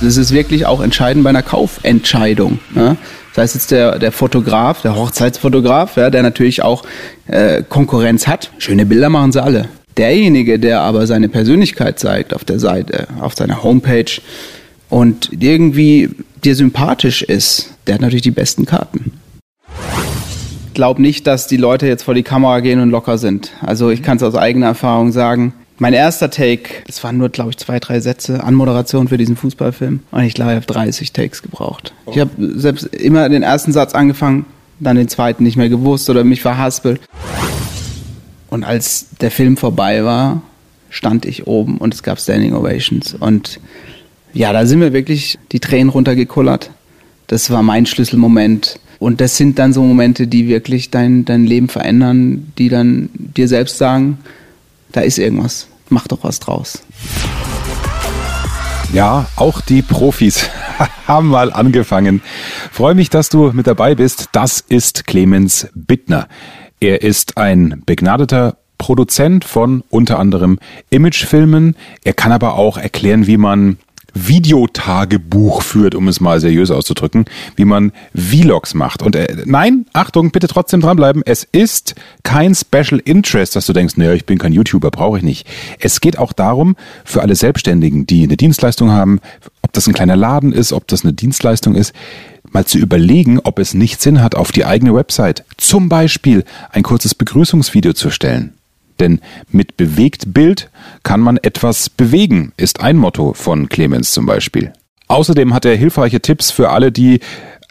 Das ist wirklich auch entscheidend bei einer Kaufentscheidung. Ne? Das heißt jetzt der, der Fotograf, der Hochzeitsfotograf, ja, der natürlich auch äh, Konkurrenz hat. Schöne Bilder machen sie alle. Derjenige, der aber seine Persönlichkeit zeigt auf der Seite, auf seiner Homepage und irgendwie dir sympathisch ist, der hat natürlich die besten Karten. Ich glaube nicht, dass die Leute jetzt vor die Kamera gehen und locker sind. Also ich kann es aus eigener Erfahrung sagen. Mein erster Take, das waren nur, glaube ich, zwei, drei Sätze Anmoderation für diesen Fußballfilm. Und ich glaube, ich habe 30 Takes gebraucht. Ich habe selbst immer den ersten Satz angefangen, dann den zweiten nicht mehr gewusst oder mich verhaspelt. Und als der Film vorbei war, stand ich oben und es gab Standing Ovations. Und ja, da sind mir wirklich die Tränen runtergekullert. Das war mein Schlüsselmoment. Und das sind dann so Momente, die wirklich dein, dein Leben verändern, die dann dir selbst sagen, da ist irgendwas, mach doch was draus. Ja, auch die Profis haben mal angefangen. Freue mich, dass du mit dabei bist. Das ist Clemens Bittner. Er ist ein begnadeter Produzent von unter anderem Imagefilmen. Er kann aber auch erklären, wie man Videotagebuch führt, um es mal seriös auszudrücken, wie man Vlogs macht. Und äh, nein, Achtung, bitte trotzdem dranbleiben. Es ist kein Special Interest, dass du denkst, naja, ich bin kein YouTuber, brauche ich nicht. Es geht auch darum, für alle Selbstständigen, die eine Dienstleistung haben, ob das ein kleiner Laden ist, ob das eine Dienstleistung ist, mal zu überlegen, ob es nicht Sinn hat, auf die eigene Website zum Beispiel ein kurzes Begrüßungsvideo zu stellen. Denn mit Bewegtbild kann man etwas bewegen, ist ein Motto von Clemens zum Beispiel. Außerdem hat er hilfreiche Tipps für alle, die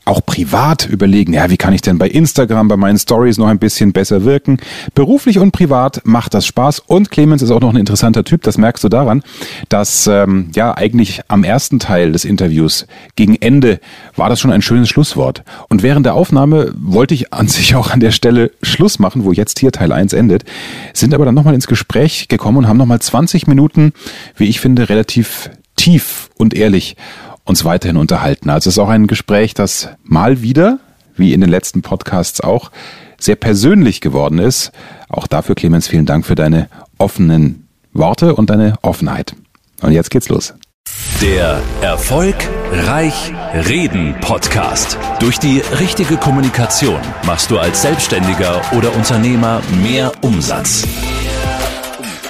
auch privat überlegen, ja, wie kann ich denn bei Instagram, bei meinen Stories noch ein bisschen besser wirken? Beruflich und privat macht das Spaß und Clemens ist auch noch ein interessanter Typ, das merkst du daran, dass ähm, ja eigentlich am ersten Teil des Interviews gegen Ende war das schon ein schönes Schlusswort. Und während der Aufnahme wollte ich an sich auch an der Stelle Schluss machen, wo jetzt hier Teil 1 endet, sind aber dann nochmal ins Gespräch gekommen und haben nochmal 20 Minuten, wie ich finde, relativ tief und ehrlich uns weiterhin unterhalten. Also es ist auch ein Gespräch, das mal wieder, wie in den letzten Podcasts auch, sehr persönlich geworden ist. Auch dafür, Clemens, vielen Dank für deine offenen Worte und deine Offenheit. Und jetzt geht's los. Der Erfolg Reich Reden Podcast. Durch die richtige Kommunikation machst du als Selbstständiger oder Unternehmer mehr Umsatz.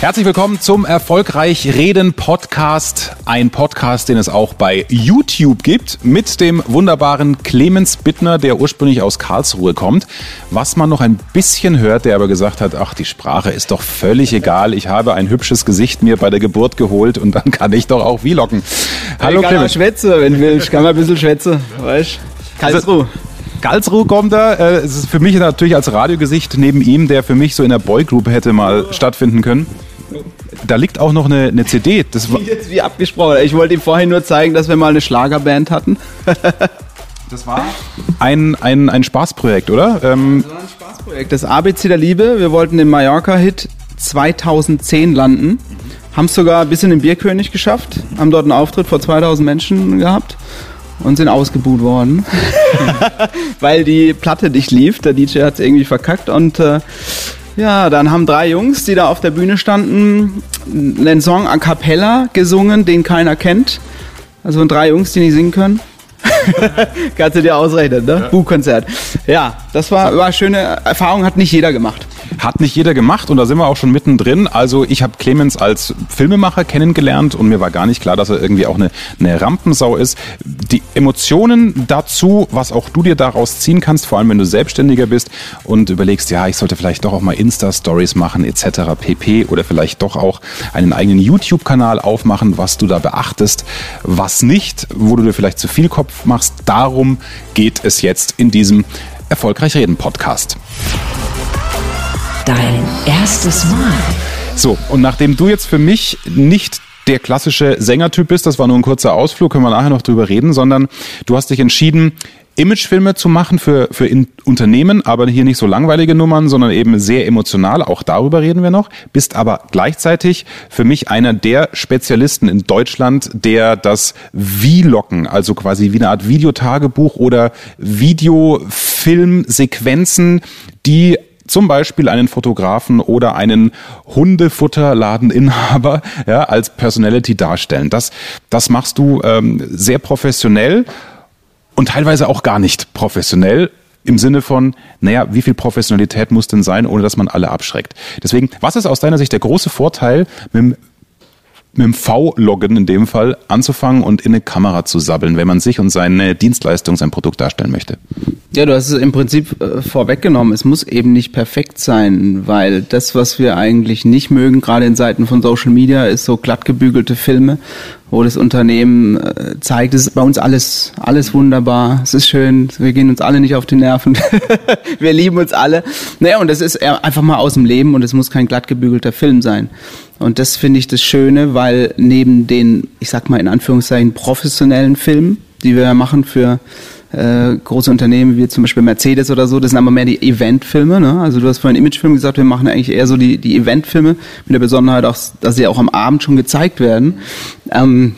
Herzlich willkommen zum Erfolgreich Reden Podcast. Ein Podcast, den es auch bei YouTube gibt, mit dem wunderbaren Clemens Bittner, der ursprünglich aus Karlsruhe kommt. Was man noch ein bisschen hört, der aber gesagt hat, ach, die Sprache ist doch völlig egal. Ich habe ein hübsches Gesicht mir bei der Geburt geholt und dann kann ich doch auch vloggen. Hallo ich Clemens. Schwätze, wenn will. Ich kann mal ein bisschen schwätze, weißt Karlsruhe. Also, Galsruhe kommt da. Äh, es ist für mich natürlich als Radiogesicht neben ihm, der für mich so in der Boygroup hätte mal stattfinden können. Da liegt auch noch eine, eine CD. Das war jetzt wie abgesprochen. Ich wollte ihm vorhin nur zeigen, dass wir mal eine Schlagerband hatten. das war ein, ein, ein Spaßprojekt, oder? Ähm das war ein Spaßprojekt. Das ABC der Liebe. Wir wollten den Mallorca-Hit 2010 landen. Haben es sogar bis in den Bierkönig geschafft. Haben dort einen Auftritt vor 2000 Menschen gehabt und sind ausgebuht worden, weil die Platte nicht lief. Der DJ hat es irgendwie verkackt und äh, ja, dann haben drei Jungs, die da auf der Bühne standen, einen Song a cappella gesungen, den keiner kennt. Also drei Jungs, die nicht singen können. Kannst du dir ausrechnen, ne? Ja. Buchkonzert. Ja, das war, war eine schöne Erfahrung, hat nicht jeder gemacht. Hat nicht jeder gemacht und da sind wir auch schon mittendrin. Also ich habe Clemens als Filmemacher kennengelernt und mir war gar nicht klar, dass er irgendwie auch eine, eine Rampensau ist. Die Emotionen dazu, was auch du dir daraus ziehen kannst, vor allem wenn du Selbstständiger bist und überlegst, ja, ich sollte vielleicht doch auch mal Insta-Stories machen etc. pp. oder vielleicht doch auch einen eigenen YouTube-Kanal aufmachen, was du da beachtest, was nicht, wo du dir vielleicht zu viel Kopf machst. Darum geht es jetzt in diesem Erfolgreich Reden Podcast. Dein erstes Mal. So, und nachdem du jetzt für mich nicht der klassische Sängertyp bist. Das war nur ein kurzer Ausflug, können wir nachher noch drüber reden, sondern du hast dich entschieden, Imagefilme zu machen für, für Unternehmen, aber hier nicht so langweilige Nummern, sondern eben sehr emotional. Auch darüber reden wir noch. Bist aber gleichzeitig für mich einer der Spezialisten in Deutschland, der das Vloggen, also quasi wie eine Art Videotagebuch oder Videofilmsequenzen, die zum Beispiel einen Fotografen oder einen Hundefutterladeninhaber ja, als Personality darstellen. Das, das machst du ähm, sehr professionell und teilweise auch gar nicht professionell im Sinne von, naja, wie viel Professionalität muss denn sein, ohne dass man alle abschreckt. Deswegen, was ist aus deiner Sicht der große Vorteil mit dem mit dem V-Loggen in dem Fall anzufangen und in eine Kamera zu sabbeln, wenn man sich und seine Dienstleistung, sein Produkt darstellen möchte. Ja, du hast es im Prinzip äh, vorweggenommen. Es muss eben nicht perfekt sein, weil das, was wir eigentlich nicht mögen, gerade in Seiten von Social Media, ist so glatt gebügelte Filme, wo das Unternehmen äh, zeigt, es ist bei uns alles, alles wunderbar, es ist schön, wir gehen uns alle nicht auf die Nerven, wir lieben uns alle. Naja, und das ist einfach mal aus dem Leben und es muss kein glatt gebügelter Film sein. Und das finde ich das Schöne, weil neben den, ich sag mal in Anführungszeichen, professionellen Filmen, die wir machen für äh, große Unternehmen wie zum Beispiel Mercedes oder so, das sind aber mehr die Eventfilme. Ne? Also du hast vorhin Imagefilm gesagt, wir machen eigentlich eher so die, die Eventfilme mit der Besonderheit auch, dass sie auch am Abend schon gezeigt werden. Ähm,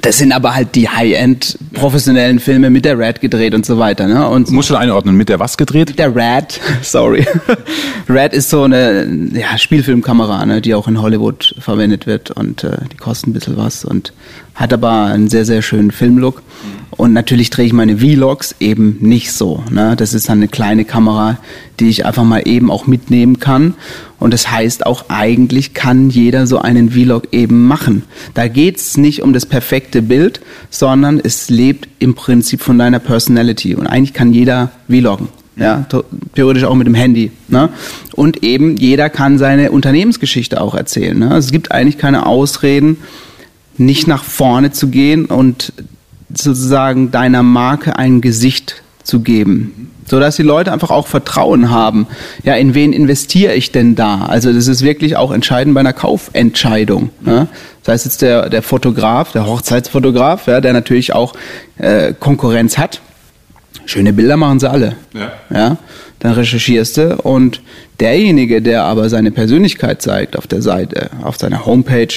das sind aber halt die High-End professionellen Filme mit der Red gedreht und so weiter. Ne? Und Musst du einordnen, mit der was gedreht? Mit der Red, sorry. Red ist so eine ja, Spielfilmkamera, ne, die auch in Hollywood verwendet wird und äh, die kostet ein bisschen was und hat aber einen sehr, sehr schönen Filmlook. Und natürlich drehe ich meine Vlogs eben nicht so. Ne? Das ist dann eine kleine Kamera, die ich einfach mal eben auch mitnehmen kann. Und das heißt auch, eigentlich kann jeder so einen Vlog eben machen. Da geht's nicht um das perfekte Bild, sondern es lebt im Prinzip von deiner Personality. Und eigentlich kann jeder vloggen. Ja, theoretisch auch mit dem Handy. Ne? Und eben jeder kann seine Unternehmensgeschichte auch erzählen. Ne? Also es gibt eigentlich keine Ausreden, nicht nach vorne zu gehen und sozusagen deiner Marke ein Gesicht zu geben. So dass die Leute einfach auch Vertrauen haben. Ja, in wen investiere ich denn da? Also das ist wirklich auch entscheidend bei einer Kaufentscheidung. Ne? Das heißt jetzt der, der Fotograf, der Hochzeitsfotograf, ja, der natürlich auch äh, Konkurrenz hat. Schöne Bilder machen sie alle. Ja. ja. Dann recherchierst du und derjenige, der aber seine Persönlichkeit zeigt auf der Seite, auf seiner Homepage,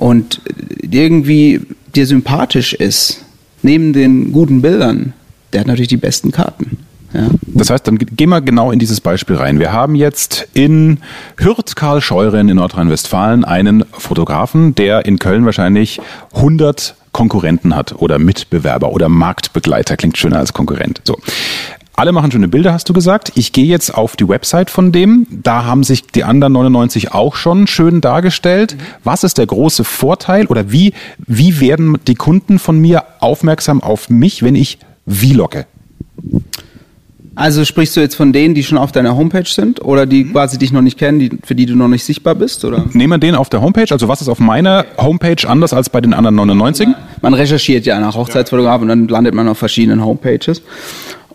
und irgendwie dir sympathisch ist, neben den guten Bildern, der hat natürlich die besten Karten. Ja. Das heißt, dann gehen wir genau in dieses Beispiel rein. Wir haben jetzt in Hürth Karl Scheuren in Nordrhein-Westfalen einen Fotografen, der in Köln wahrscheinlich 100 Konkurrenten hat oder Mitbewerber oder Marktbegleiter. Klingt schöner als Konkurrent. So. Alle machen schöne Bilder, hast du gesagt. Ich gehe jetzt auf die Website von dem. Da haben sich die anderen 99 auch schon schön dargestellt. Was ist der große Vorteil oder wie, wie werden die Kunden von mir aufmerksam auf mich, wenn ich vlogge? Also sprichst du jetzt von denen, die schon auf deiner Homepage sind oder die mhm. quasi dich noch nicht kennen, die, für die du noch nicht sichtbar bist? Oder? Nehmen wir den auf der Homepage. Also was ist auf meiner Homepage anders als bei den anderen 99? Man recherchiert ja nach Hochzeitsfotograf und dann landet man auf verschiedenen Homepages.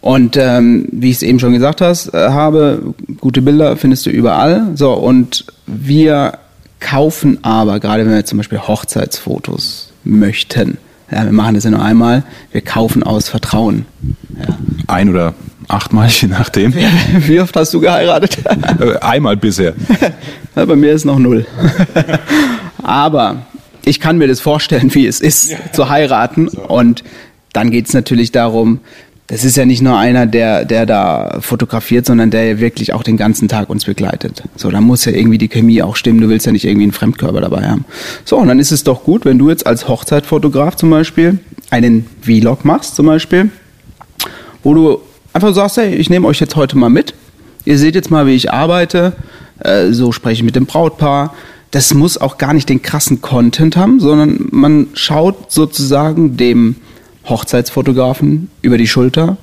Und ähm, wie ich es eben schon gesagt hast, äh, habe, gute Bilder findest du überall. So, und wir kaufen aber, gerade wenn wir zum Beispiel Hochzeitsfotos möchten, ja, wir machen das ja nur einmal, wir kaufen aus Vertrauen. Ja. Ein oder achtmal, je nachdem. Wie oft hast du geheiratet? Äh, einmal bisher. Ja, bei mir ist noch null. aber ich kann mir das vorstellen, wie es ist, zu heiraten. Und dann geht es natürlich darum, das ist ja nicht nur einer, der, der da fotografiert, sondern der wirklich auch den ganzen Tag uns begleitet. So, da muss ja irgendwie die Chemie auch stimmen. Du willst ja nicht irgendwie einen Fremdkörper dabei haben. So, und dann ist es doch gut, wenn du jetzt als Hochzeitfotograf zum Beispiel einen Vlog machst, zum Beispiel, wo du einfach sagst, hey, ich nehme euch jetzt heute mal mit. Ihr seht jetzt mal, wie ich arbeite. Äh, so spreche ich mit dem Brautpaar. Das muss auch gar nicht den krassen Content haben, sondern man schaut sozusagen dem Hochzeitsfotografen über die Schulter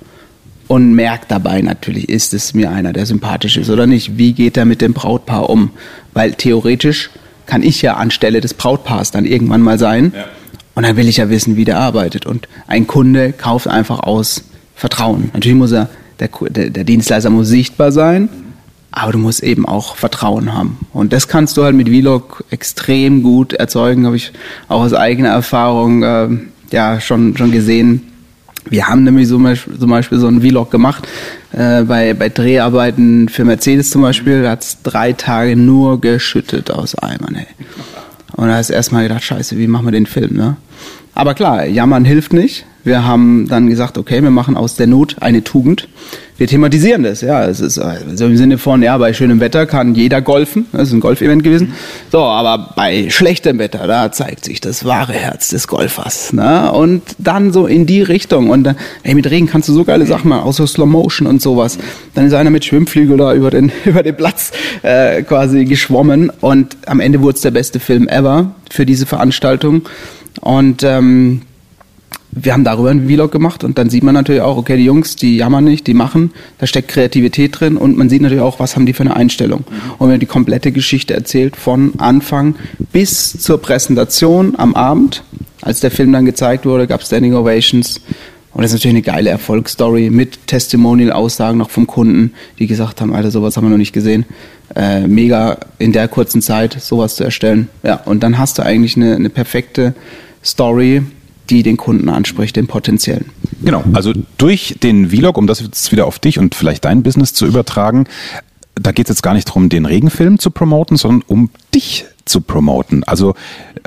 und merkt dabei natürlich, ist es mir einer, der sympathisch ist oder nicht. Wie geht er mit dem Brautpaar um? Weil theoretisch kann ich ja anstelle des Brautpaars dann irgendwann mal sein. Ja. Und dann will ich ja wissen, wie der arbeitet. Und ein Kunde kauft einfach aus Vertrauen. Natürlich muss er, der, der, der Dienstleister muss sichtbar sein, aber du musst eben auch Vertrauen haben. Und das kannst du halt mit Vlog extrem gut erzeugen, habe ich auch aus eigener Erfahrung äh, ja schon, schon gesehen. Wir haben nämlich zum Beispiel, zum Beispiel so einen Vlog gemacht, äh, bei, bei Dreharbeiten für Mercedes zum Beispiel, da hat es drei Tage nur geschüttet aus Eimern. Ey. Und da hast du erstmal gedacht, scheiße, wie machen wir den Film, ne? Aber klar, jammern hilft nicht. Wir haben dann gesagt, okay, wir machen aus der Not eine Tugend. Wir thematisieren das, ja. Es ist also im Sinne von, ja, bei schönem Wetter kann jeder golfen. Das ist ein Golfevent gewesen. So, aber bei schlechtem Wetter, da zeigt sich das wahre Herz des Golfers. Ne? Und dann so in die Richtung. Und dann, ey, mit Regen kannst du so geile Sachen machen, so Slow Motion und sowas. Dann ist einer mit Schwimmflügel da über den, über den Platz äh, quasi geschwommen. Und am Ende wurde es der beste Film ever für diese Veranstaltung. Und ähm, wir haben darüber einen Vlog gemacht und dann sieht man natürlich auch, okay, die Jungs, die jammern nicht, die machen, da steckt Kreativität drin und man sieht natürlich auch, was haben die für eine Einstellung. Und wenn die komplette Geschichte erzählt, von Anfang bis zur Präsentation am Abend, als der Film dann gezeigt wurde, gab es Standing Ovations. Und das ist natürlich eine geile Erfolgsstory mit Testimonial-Aussagen noch vom Kunden, die gesagt haben, Alter, sowas haben wir noch nicht gesehen. Äh, mega in der kurzen Zeit sowas zu erstellen. Ja, und dann hast du eigentlich eine, eine perfekte Story, die den Kunden anspricht, den potenziellen. Genau, also durch den Vlog, um das jetzt wieder auf dich und vielleicht dein Business zu übertragen, da geht es jetzt gar nicht darum, den Regenfilm zu promoten, sondern um dich zu promoten. Also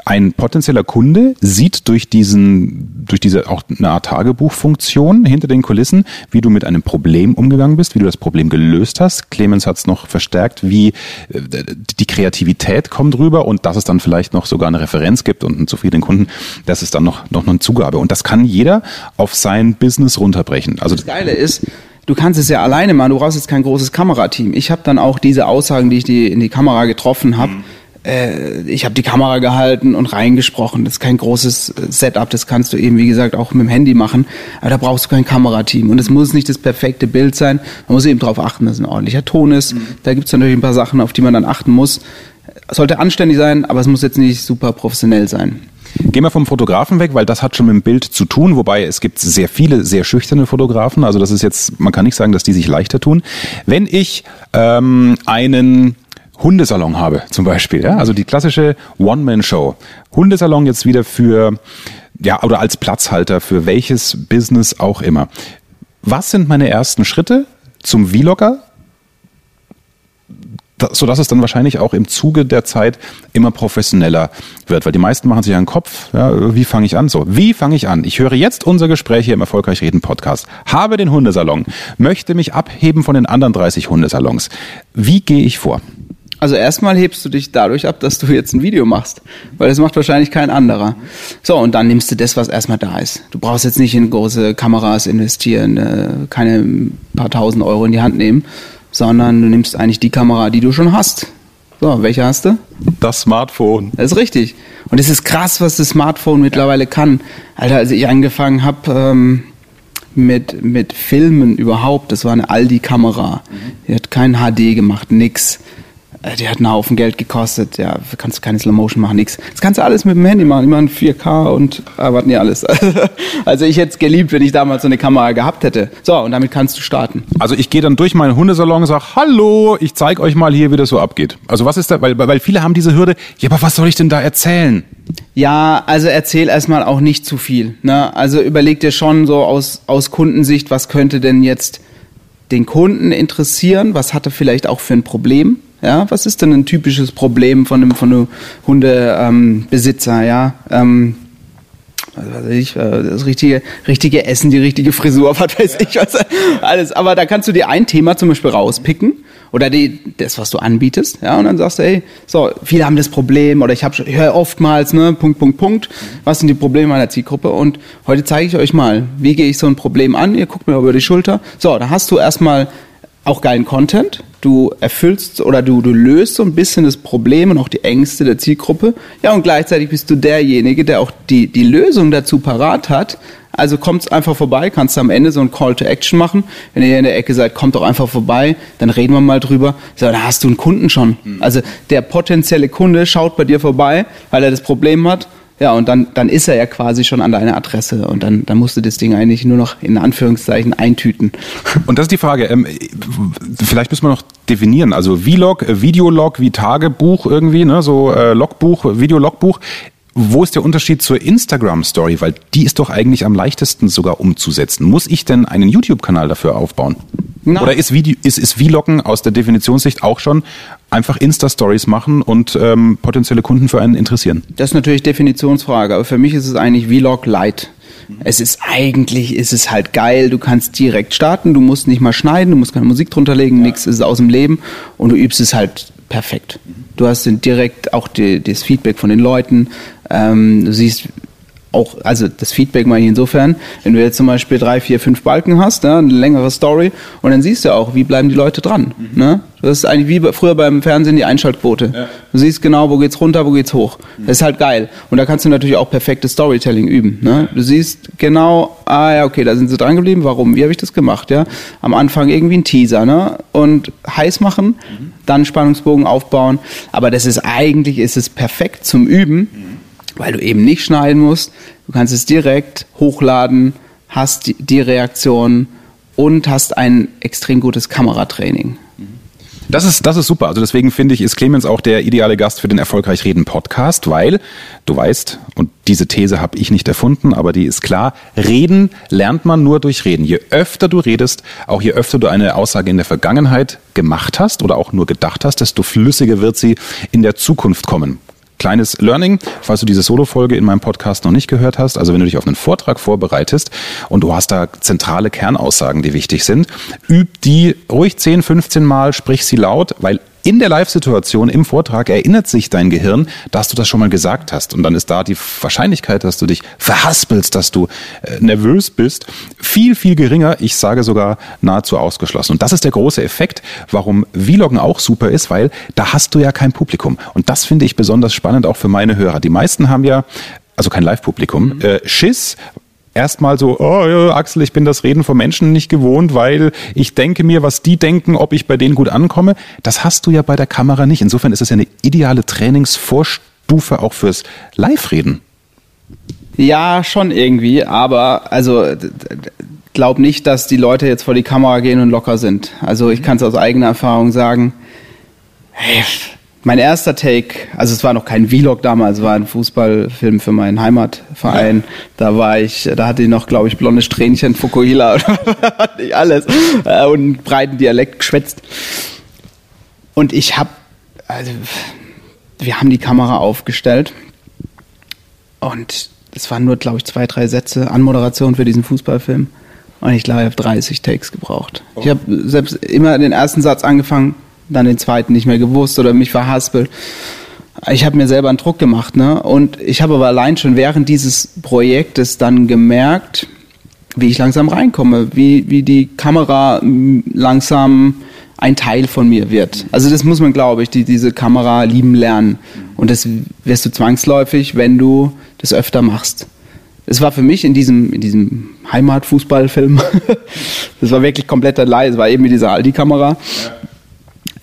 ein potenzieller Kunde sieht durch diesen, durch diese auch eine Art Tagebuchfunktion hinter den Kulissen, wie du mit einem Problem umgegangen bist, wie du das Problem gelöst hast. Clemens hat es noch verstärkt, wie äh, die Kreativität kommt rüber und dass es dann vielleicht noch sogar eine Referenz gibt und einen zufriedenen Kunden, das ist dann noch, noch eine Zugabe. Und das kann jeder auf sein Business runterbrechen. Also das Geile ist, du kannst es ja alleine machen, du brauchst jetzt kein großes Kamerateam. Ich habe dann auch diese Aussagen, die ich die in die Kamera getroffen habe, mhm äh, ich habe die Kamera gehalten und reingesprochen. Das ist kein großes äh, Setup, das kannst du eben, wie gesagt, auch mit dem Handy machen. Aber da brauchst du kein Kamerateam. Und es muss nicht das perfekte Bild sein. Man muss eben darauf achten, dass es ein ordentlicher Ton ist. Mhm. Da gibt es natürlich ein paar Sachen, auf die man dann achten muss. Sollte anständig sein, aber es muss jetzt nicht super professionell sein. Gehen wir vom Fotografen weg, weil das hat schon mit dem Bild zu tun, wobei es gibt sehr viele sehr schüchterne Fotografen. Also das ist jetzt, man kann nicht sagen, dass die sich leichter tun. Wenn ich ähm, einen Hundesalon habe, zum Beispiel. Ja? Also die klassische One-Man-Show. Hundesalon jetzt wieder für, ja, oder als Platzhalter für welches Business auch immer. Was sind meine ersten Schritte zum Vlogger? so dass es dann wahrscheinlich auch im Zuge der Zeit immer professioneller wird, weil die meisten machen sich einen Kopf, ja, wie fange ich an? So, wie fange ich an? Ich höre jetzt unser Gespräch hier im Erfolgreich Reden Podcast, habe den Hundesalon, möchte mich abheben von den anderen 30 Hundesalons. Wie gehe ich vor? Also erstmal hebst du dich dadurch ab, dass du jetzt ein Video machst, weil das macht wahrscheinlich kein anderer. So, und dann nimmst du das, was erstmal da ist. Du brauchst jetzt nicht in große Kameras investieren, äh, keine paar tausend Euro in die Hand nehmen, sondern du nimmst eigentlich die Kamera, die du schon hast. So, welche hast du? Das Smartphone. Das ist richtig. Und es ist krass, was das Smartphone mittlerweile kann. Alter, als ich angefangen habe, ähm, mit, mit Filmen überhaupt, das war eine Aldi-Kamera. Die hat kein HD gemacht, nix. Äh, die hat einen Haufen Geld gekostet, ja, kannst du keine Slow Motion machen, nix. Das kannst du alles mit dem Handy machen, immer in 4K und ah, was nicht alles. Also ich hätte es geliebt, wenn ich damals so eine Kamera gehabt hätte. So, und damit kannst du starten. Also ich gehe dann durch meinen Hundesalon und sage, hallo, ich zeige euch mal hier, wie das so abgeht. Also was ist da, weil, weil viele haben diese Hürde, ja, aber was soll ich denn da erzählen? Ja, also erzähl erstmal auch nicht zu viel. Ne? Also überleg dir schon so aus, aus Kundensicht, was könnte denn jetzt den Kunden interessieren, was hat er vielleicht auch für ein Problem ja, was ist denn ein typisches Problem von einem, von einem Hundebesitzer? Ähm, ja, ähm, was weiß ich, äh, das richtige, richtige Essen, die richtige Frisur, was weiß ich, was, alles. Aber da kannst du dir ein Thema zum Beispiel rauspicken oder die, das, was du anbietest, ja, und dann sagst du, hey, so, viele haben das Problem oder ich habe höre oftmals, ne, Punkt, Punkt, Punkt, was sind die Probleme meiner Zielgruppe und heute zeige ich euch mal, wie gehe ich so ein Problem an, ihr guckt mir über die Schulter, so, da hast du erstmal auch geilen Content. Du erfüllst oder du, du löst so ein bisschen das Problem und auch die Ängste der Zielgruppe. Ja, und gleichzeitig bist du derjenige, der auch die, die Lösung dazu parat hat. Also kommt's einfach vorbei, kannst du am Ende so ein Call to Action machen. Wenn ihr in der Ecke seid, kommt doch einfach vorbei, dann reden wir mal drüber. So, da hast du einen Kunden schon. Mhm. Also der potenzielle Kunde schaut bei dir vorbei, weil er das Problem hat ja, und dann, dann ist er ja quasi schon an deiner Adresse und dann, dann musst du das Ding eigentlich nur noch in Anführungszeichen eintüten. Und das ist die Frage, ähm, vielleicht müssen wir noch definieren? Also Vlog, äh, Videolog wie Tagebuch irgendwie, ne? so äh, Logbuch, Videologbuch. Wo ist der Unterschied zur Instagram-Story? Weil die ist doch eigentlich am leichtesten sogar umzusetzen. Muss ich denn einen YouTube-Kanal dafür aufbauen? Nein. Oder ist, Video, ist, ist Vloggen aus der Definitionssicht auch schon einfach Insta-Stories machen und ähm, potenzielle Kunden für einen interessieren? Das ist natürlich Definitionsfrage, aber für mich ist es eigentlich Vlog Light. Es ist eigentlich, ist es halt geil, du kannst direkt starten, du musst nicht mal schneiden, du musst keine Musik drunter legen, nichts, es ist aus dem Leben und du übst es halt perfekt. Du hast dann direkt auch die, das Feedback von den Leuten, ähm, du siehst auch, also das Feedback meine ich insofern, wenn du jetzt zum Beispiel drei, vier, fünf Balken hast, ne, eine längere Story, und dann siehst du auch, wie bleiben die Leute dran. Ne? Das ist eigentlich wie bei- früher beim Fernsehen die Einschaltquote. Du siehst genau, wo geht's runter, wo geht's hoch. Das ist halt geil. Und da kannst du natürlich auch perfektes Storytelling üben. Ne? Du siehst genau, ah ja, okay, da sind sie dran geblieben, warum, wie habe ich das gemacht? Ja? Am Anfang irgendwie ein Teaser ne? und heiß machen, dann Spannungsbogen aufbauen. Aber das ist eigentlich, ist es perfekt zum Üben weil du eben nicht schneiden musst. Du kannst es direkt hochladen, hast die, die Reaktion und hast ein extrem gutes Kameratraining. Das ist, das ist super. Also deswegen finde ich, ist Clemens auch der ideale Gast für den Erfolgreich Reden Podcast, weil du weißt, und diese These habe ich nicht erfunden, aber die ist klar, reden lernt man nur durch Reden. Je öfter du redest, auch je öfter du eine Aussage in der Vergangenheit gemacht hast oder auch nur gedacht hast, desto flüssiger wird sie in der Zukunft kommen. Kleines Learning, falls du diese Solo-Folge in meinem Podcast noch nicht gehört hast. Also wenn du dich auf einen Vortrag vorbereitest und du hast da zentrale Kernaussagen, die wichtig sind, üb die ruhig 10, 15 Mal, sprich sie laut, weil in der Live-Situation im Vortrag erinnert sich dein Gehirn, dass du das schon mal gesagt hast. Und dann ist da die Wahrscheinlichkeit, dass du dich verhaspelst, dass du äh, nervös bist, viel, viel geringer. Ich sage sogar nahezu ausgeschlossen. Und das ist der große Effekt, warum Vloggen auch super ist, weil da hast du ja kein Publikum. Und das finde ich besonders spannend auch für meine Hörer. Die meisten haben ja also kein Live-Publikum, äh, Schiss, erstmal so, oh Axel, ich bin das Reden von Menschen nicht gewohnt, weil ich denke mir, was die denken, ob ich bei denen gut ankomme. Das hast du ja bei der Kamera nicht. Insofern ist es ja eine ideale Trainingsvorstufe auch fürs Live-Reden. Ja, schon irgendwie, aber also glaub nicht, dass die Leute jetzt vor die Kamera gehen und locker sind. Also ich kann es aus eigener Erfahrung sagen. Hey, mein erster Take, also es war noch kein Vlog damals, es war ein Fußballfilm für meinen Heimatverein. Da war ich, da hatte ich noch, glaube ich, blonde Strähnchen, Fukuhila oder nicht alles äh, und einen breiten Dialekt geschwätzt. Und ich habe, also wir haben die Kamera aufgestellt und es waren nur, glaube ich, zwei, drei Sätze Anmoderation für diesen Fußballfilm. Und ich glaube, ich habe 30 Takes gebraucht. Ich habe selbst immer den ersten Satz angefangen, dann den zweiten nicht mehr gewusst oder mich verhaspelt. Ich habe mir selber einen Druck gemacht, ne? Und ich habe aber allein schon während dieses Projektes dann gemerkt, wie ich langsam reinkomme, wie, wie die Kamera mm, langsam ein Teil von mir wird. Also das muss man, glaube ich, die, diese Kamera lieben lernen. Und das wirst du zwangsläufig, wenn du das öfter machst. Es war für mich in diesem, in diesem Heimatfußballfilm, das war wirklich komplett allein, es war eben mit dieser Aldi-Kamera.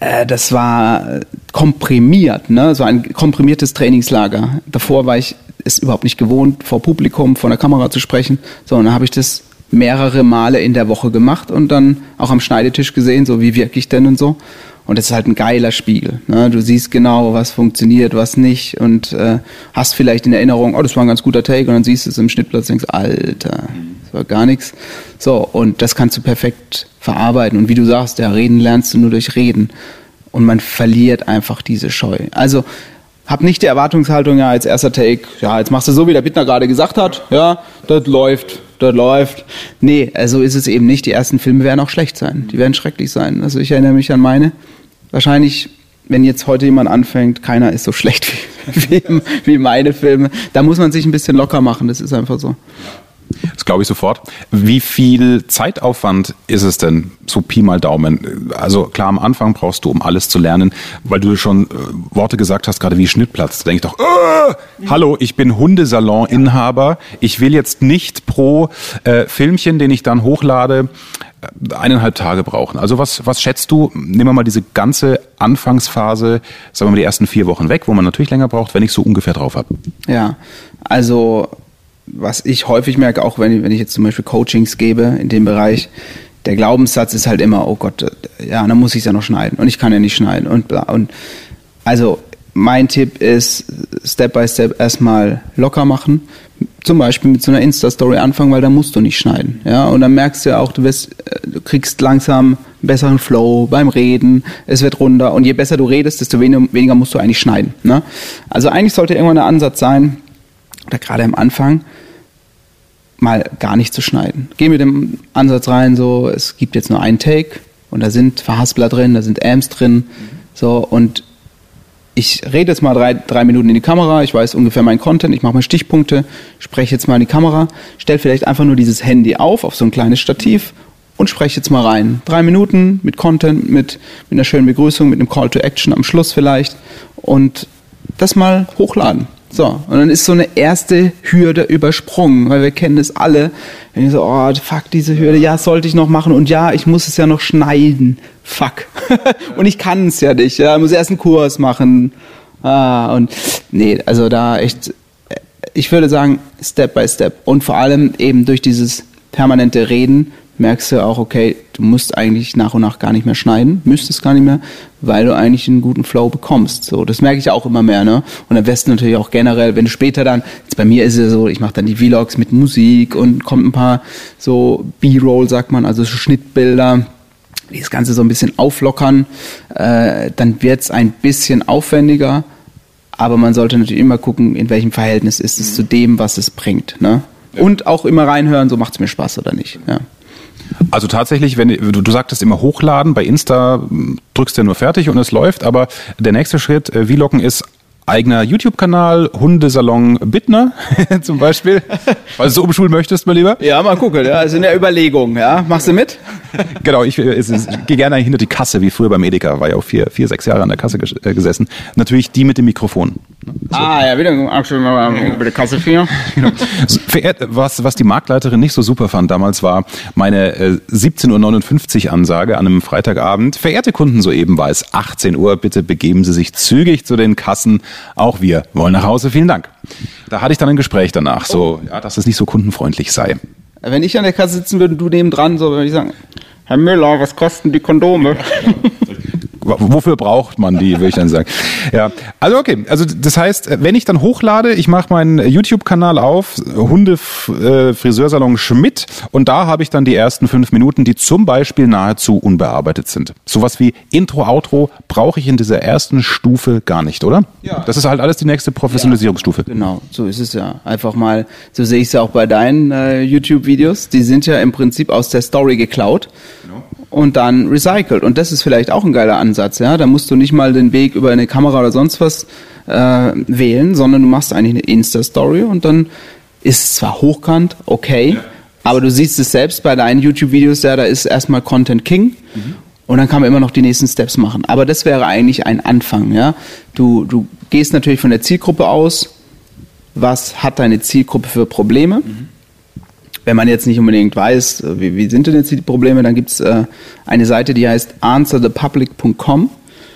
Äh, das war komprimiert, ne? so ein komprimiertes Trainingslager. Davor war ich es überhaupt nicht gewohnt, vor Publikum, vor einer Kamera zu sprechen, sondern dann habe ich das mehrere Male in der Woche gemacht und dann auch am Schneidetisch gesehen, so wie wirke ich denn und so. Und das ist halt ein geiler Spiegel. Ne? Du siehst genau, was funktioniert, was nicht und äh, hast vielleicht in Erinnerung, oh, das war ein ganz guter Take und dann siehst du es im Schnittplatz und denkst, Alter, das war gar nichts. So, und das kannst du perfekt verarbeiten. Und wie du sagst, ja, reden lernst du nur durch Reden. Und man verliert einfach diese Scheu. Also, hab nicht die Erwartungshaltung, ja, als erster Take, ja, jetzt machst du so, wie der Bittner gerade gesagt hat, ja, das läuft, das läuft. Nee, also ist es eben nicht. Die ersten Filme werden auch schlecht sein. Die werden schrecklich sein. Also ich erinnere mich an meine. Wahrscheinlich, wenn jetzt heute jemand anfängt, keiner ist so schlecht wie, wie, wie meine Filme. Da muss man sich ein bisschen locker machen, das ist einfach so. Das glaube ich sofort. Wie viel Zeitaufwand ist es denn, so Pi mal Daumen? Also klar, am Anfang brauchst du, um alles zu lernen, weil du schon äh, Worte gesagt hast, gerade wie Schnittplatz. Da denke ich doch, äh, hallo, ich bin Hundesalon-Inhaber. Ich will jetzt nicht pro äh, Filmchen, den ich dann hochlade, äh, eineinhalb Tage brauchen. Also was, was schätzt du? Nehmen wir mal diese ganze Anfangsphase, sagen wir mal die ersten vier Wochen weg, wo man natürlich länger braucht, wenn ich so ungefähr drauf habe. Ja, also was ich häufig merke, auch wenn, wenn ich jetzt zum Beispiel Coachings gebe in dem Bereich, der Glaubenssatz ist halt immer, oh Gott, äh, ja, dann muss ich es ja noch schneiden und ich kann ja nicht schneiden und bla. Und also mein Tipp ist, Step by Step erstmal locker machen. Zum Beispiel mit so einer Insta-Story anfangen, weil da musst du nicht schneiden. Ja, und dann merkst du ja auch, du, wirst, äh, du kriegst langsam einen besseren Flow beim Reden, es wird runter und je besser du redest, desto weniger musst du eigentlich schneiden. Ne? Also eigentlich sollte irgendwann der Ansatz sein, oder gerade am Anfang, mal gar nicht zu schneiden. Geh mit dem Ansatz rein, so, es gibt jetzt nur einen Take und da sind Verhaspler drin, da sind Amps drin, so, und ich rede jetzt mal drei, drei Minuten in die Kamera, ich weiß ungefähr meinen Content, ich mache mal Stichpunkte, spreche jetzt mal in die Kamera, stelle vielleicht einfach nur dieses Handy auf, auf so ein kleines Stativ und spreche jetzt mal rein. Drei Minuten mit Content, mit, mit einer schönen Begrüßung, mit einem Call to Action am Schluss vielleicht und das mal hochladen. So, und dann ist so eine erste Hürde übersprungen, weil wir kennen es alle. Wenn ich so, oh, fuck, diese Hürde, ja, sollte ich noch machen und ja, ich muss es ja noch schneiden. Fuck. und ich kann es ja nicht, ja, muss erst einen Kurs machen. Ah, und nee, also da echt, ich würde sagen, Step by Step. Und vor allem eben durch dieses permanente Reden merkst du auch, okay, du musst eigentlich nach und nach gar nicht mehr schneiden, müsstest gar nicht mehr, weil du eigentlich einen guten Flow bekommst. So, das merke ich auch immer mehr, ne? Und am besten natürlich auch generell, wenn du später dann, jetzt bei mir ist es so, ich mache dann die Vlogs mit Musik und kommt ein paar so B-Roll, sagt man, also so Schnittbilder, die das Ganze so ein bisschen auflockern, äh, dann wird es ein bisschen aufwendiger, aber man sollte natürlich immer gucken, in welchem Verhältnis ist es zu dem, was es bringt, ne? Und auch immer reinhören, so macht es mir Spaß oder nicht. Ja. Also tatsächlich, wenn du, du sagtest immer hochladen, bei Insta drückst du ja nur fertig und es läuft, aber der nächste Schritt, äh, Vloggen ist eigener YouTube-Kanal, Hundesalon Bittner zum Beispiel. Falls du umschulen möchtest, mein Lieber. Ja, mal gucken. Ja, also in der Überlegung. Ja, machst du mit? genau, ich, ich, ich gehe gerne hinter die Kasse, wie früher beim Edeka, war ja auch vier, vier sechs Jahre an der Kasse äh, gesessen. Natürlich die mit dem Mikrofon. So. Ah, ja, wieder über die Kasse vier. Genau. Verehrt, was, was die Marktleiterin nicht so super fand damals war meine äh, 17.59 Uhr Ansage an einem Freitagabend. Verehrte Kunden, soeben war es 18 Uhr, bitte begeben Sie sich zügig zu den Kassen. Auch wir wollen nach Hause, vielen Dank. Da hatte ich dann ein Gespräch danach, so, ja, dass es nicht so kundenfreundlich sei. Wenn ich an der Kasse sitzen würde und du nebendran, so würde ich sagen, Herr Müller, was kosten die Kondome? wofür braucht man die, würde ich dann sagen. Ja, also okay, also das heißt, wenn ich dann hochlade, ich mache meinen YouTube-Kanal auf, Hunde-Friseursalon Schmidt und da habe ich dann die ersten fünf Minuten, die zum Beispiel nahezu unbearbeitet sind. Sowas wie Intro, Outro brauche ich in dieser ersten Stufe gar nicht, oder? Ja. Das ist halt alles die nächste Professionalisierungsstufe. Ja, genau, so ist es ja. Einfach mal, so sehe ich es ja auch bei deinen äh, YouTube-Videos, die sind ja im Prinzip aus der Story geklaut. Genau und dann recycelt. Und das ist vielleicht auch ein geiler Ansatz. Ja, da musst du nicht mal den Weg über eine Kamera oder sonst was äh, wählen, sondern du machst eigentlich eine Insta-Story und dann ist es zwar hochkant, okay, ja. aber du siehst es selbst bei deinen YouTube-Videos, ja, da ist erstmal Content King. Mhm. Und dann kann man immer noch die nächsten Steps machen. Aber das wäre eigentlich ein Anfang. Ja? Du, du gehst natürlich von der Zielgruppe aus. Was hat deine Zielgruppe für Probleme? Mhm wenn man jetzt nicht unbedingt weiß, äh, wie, wie sind denn jetzt die Probleme, dann gibt es äh, eine Seite, die heißt answerthepublic.com.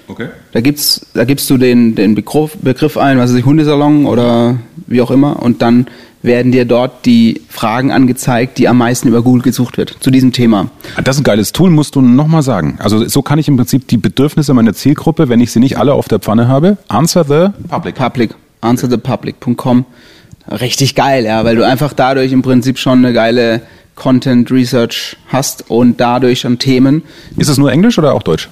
Okay. Da, gibt's, da gibst du den, den Begriff, Begriff ein, was weiß ich, Hundesalon oder wie auch immer, und dann werden dir dort die Fragen angezeigt, die am meisten über Google gesucht wird zu diesem Thema. Ah, das ist ein geiles Tool, musst du nochmal sagen. Also so kann ich im Prinzip die Bedürfnisse meiner Zielgruppe, wenn ich sie nicht alle auf der Pfanne habe, answer the public. Public. Answerthepublic.com richtig geil, ja, weil du einfach dadurch im Prinzip schon eine geile Content Research hast und dadurch schon Themen. Ist es nur Englisch oder auch Deutsch?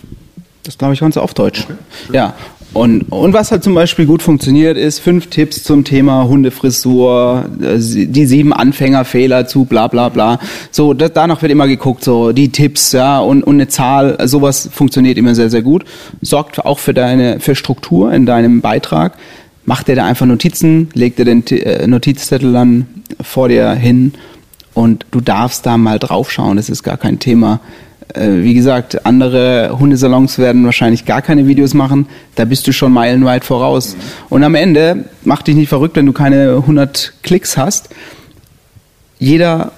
Das glaube ich ganz auf Deutsch. Okay. Ja. Und, und was halt zum Beispiel gut funktioniert, ist fünf Tipps zum Thema Hundefrisur, äh, die sieben Anfängerfehler zu bla bla bla. So, das, danach wird immer geguckt, so die Tipps, ja, und, und eine Zahl, sowas funktioniert immer sehr, sehr gut. Sorgt auch für deine, für Struktur in deinem Beitrag macht er da einfach Notizen, legt er den äh, Notizzettel dann vor dir hin und du darfst da mal draufschauen, das ist gar kein Thema. Äh, wie gesagt, andere Hundesalons werden wahrscheinlich gar keine Videos machen, da bist du schon meilenweit voraus. Und am Ende, mach dich nicht verrückt, wenn du keine 100 Klicks hast. Jeder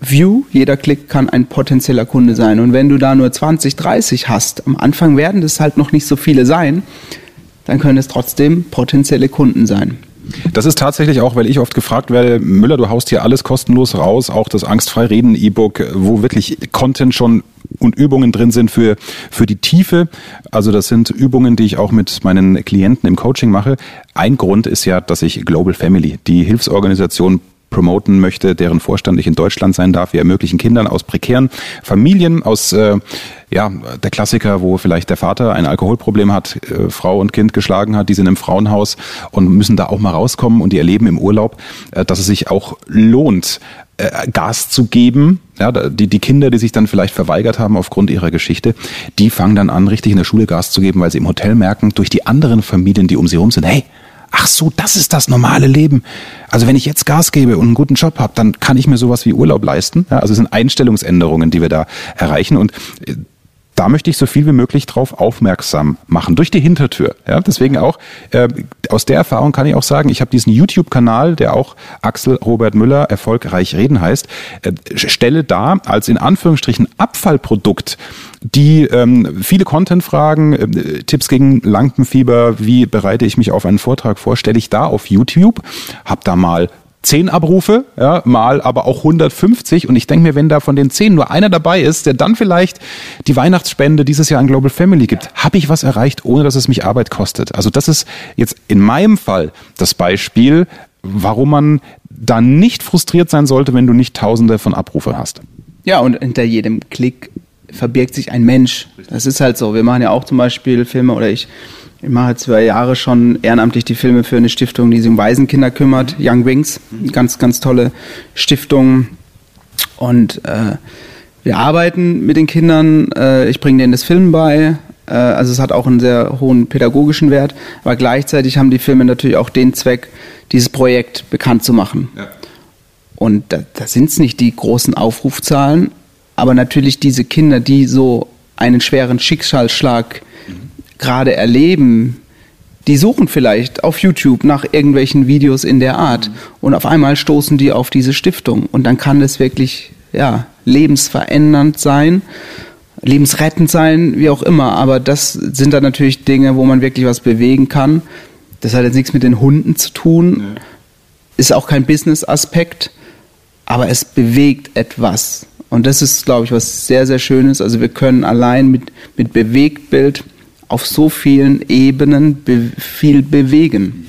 View, jeder Klick kann ein potenzieller Kunde sein. Und wenn du da nur 20, 30 hast, am Anfang werden das halt noch nicht so viele sein, dann können es trotzdem potenzielle Kunden sein. Das ist tatsächlich auch, weil ich oft gefragt werde, Müller, du haust hier alles kostenlos raus, auch das Angstfrei Reden E-Book, wo wirklich Content schon und Übungen drin sind für, für die Tiefe. Also das sind Übungen, die ich auch mit meinen Klienten im Coaching mache. Ein Grund ist ja, dass ich Global Family, die Hilfsorganisation promoten möchte, deren Vorstand ich in Deutschland sein darf. Wir ermöglichen Kindern aus prekären Familien, aus äh, ja, der Klassiker, wo vielleicht der Vater ein Alkoholproblem hat, äh, Frau und Kind geschlagen hat, die sind im Frauenhaus und müssen da auch mal rauskommen und die erleben im Urlaub, äh, dass es sich auch lohnt, äh, Gas zu geben. Ja, die, die Kinder, die sich dann vielleicht verweigert haben aufgrund ihrer Geschichte, die fangen dann an, richtig in der Schule Gas zu geben, weil sie im Hotel merken, durch die anderen Familien, die um sie herum sind, hey, ach so, das ist das normale Leben. Also wenn ich jetzt Gas gebe und einen guten Job habe, dann kann ich mir sowas wie Urlaub leisten. Ja, also es sind Einstellungsänderungen, die wir da erreichen. Und äh, da möchte ich so viel wie möglich drauf aufmerksam machen, durch die Hintertür. Ja, deswegen auch, äh, aus der Erfahrung kann ich auch sagen, ich habe diesen YouTube-Kanal, der auch Axel Robert Müller erfolgreich reden heißt, äh, stelle da als in Anführungsstrichen Abfallprodukt die ähm, viele Content-Fragen, äh, Tipps gegen Lampenfieber, wie bereite ich mich auf einen Vortrag vor, stelle ich da auf YouTube, habe da mal 10 Abrufe, ja, mal aber auch 150. Und ich denke mir, wenn da von den 10 nur einer dabei ist, der dann vielleicht die Weihnachtsspende dieses Jahr an Global Family gibt, habe ich was erreicht, ohne dass es mich Arbeit kostet. Also das ist jetzt in meinem Fall das Beispiel, warum man da nicht frustriert sein sollte, wenn du nicht Tausende von Abrufe hast. Ja, und hinter jedem Klick verbirgt sich ein Mensch. Das ist halt so. Wir machen ja auch zum Beispiel Filme oder ich ich mache zwei Jahre schon ehrenamtlich die Filme für eine Stiftung, die sich um Waisenkinder kümmert, Young Wings. Ganz, ganz tolle Stiftung. Und äh, wir arbeiten mit den Kindern. Äh, ich bringe denen das Filmen bei. Äh, also es hat auch einen sehr hohen pädagogischen Wert. Aber gleichzeitig haben die Filme natürlich auch den Zweck, dieses Projekt bekannt zu machen. Ja. Und da, da sind es nicht die großen Aufrufzahlen, aber natürlich diese Kinder, die so einen schweren Schicksalsschlag gerade erleben, die suchen vielleicht auf YouTube nach irgendwelchen Videos in der Art mhm. und auf einmal stoßen die auf diese Stiftung und dann kann das wirklich ja, lebensverändernd sein, lebensrettend sein, wie auch immer, aber das sind dann natürlich Dinge, wo man wirklich was bewegen kann. Das hat jetzt nichts mit den Hunden zu tun, ja. ist auch kein Business-Aspekt, aber es bewegt etwas. Und das ist, glaube ich, was sehr, sehr Schönes. Also wir können allein mit, mit Bewegtbild auf so vielen Ebenen be viel bewegen.